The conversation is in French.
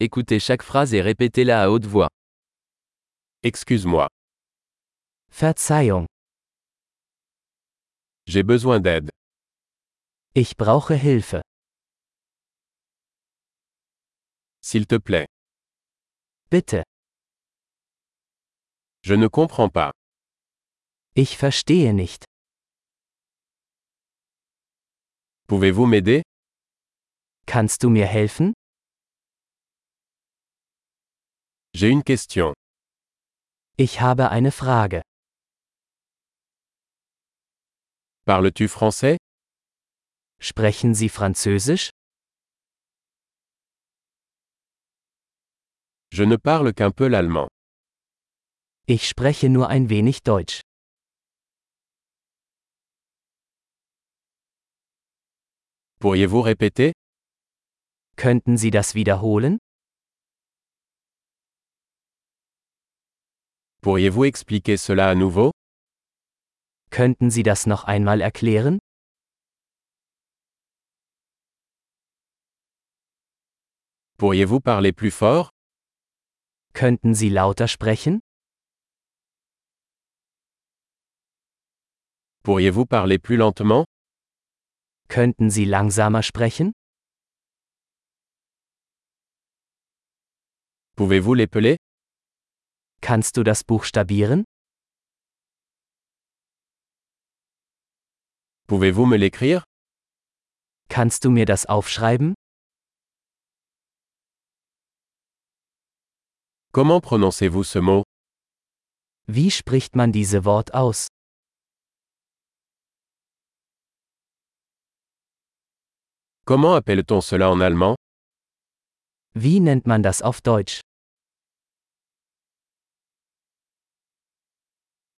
Écoutez chaque phrase et répétez-la à haute voix. Excuse-moi, Verzeihung, j'ai besoin d'aide. ich brauche Hilfe. S'il te plaît. Bitte, Je ne comprends pas. ich verstehe nicht. Pouvez-vous m'aider? Kannst du mir helfen? J'ai une question. Ich habe eine Frage. Parles-tu français Sprechen Sie Französisch? Je ne parle qu'un peu l'allemand. Ich spreche nur ein wenig Deutsch. Pourriez-vous répéter Könnten Sie das wiederholen? Pourriez-vous expliquer cela à nouveau? Könnten Sie das noch einmal erklären? Pourriez-vous parler plus fort? Könnten Sie lauter sprechen? Pourriez-vous parler plus lentement? Könnten Sie langsamer sprechen? Pouvez-vous l'épeler? Kannst du das buchstabieren? Pouvez-vous me l'écrire Kannst du mir das aufschreiben? Comment prononcez-vous ce mot Wie spricht man diese Wort aus? Comment appelle-t-on cela en allemand Wie nennt man das auf Deutsch?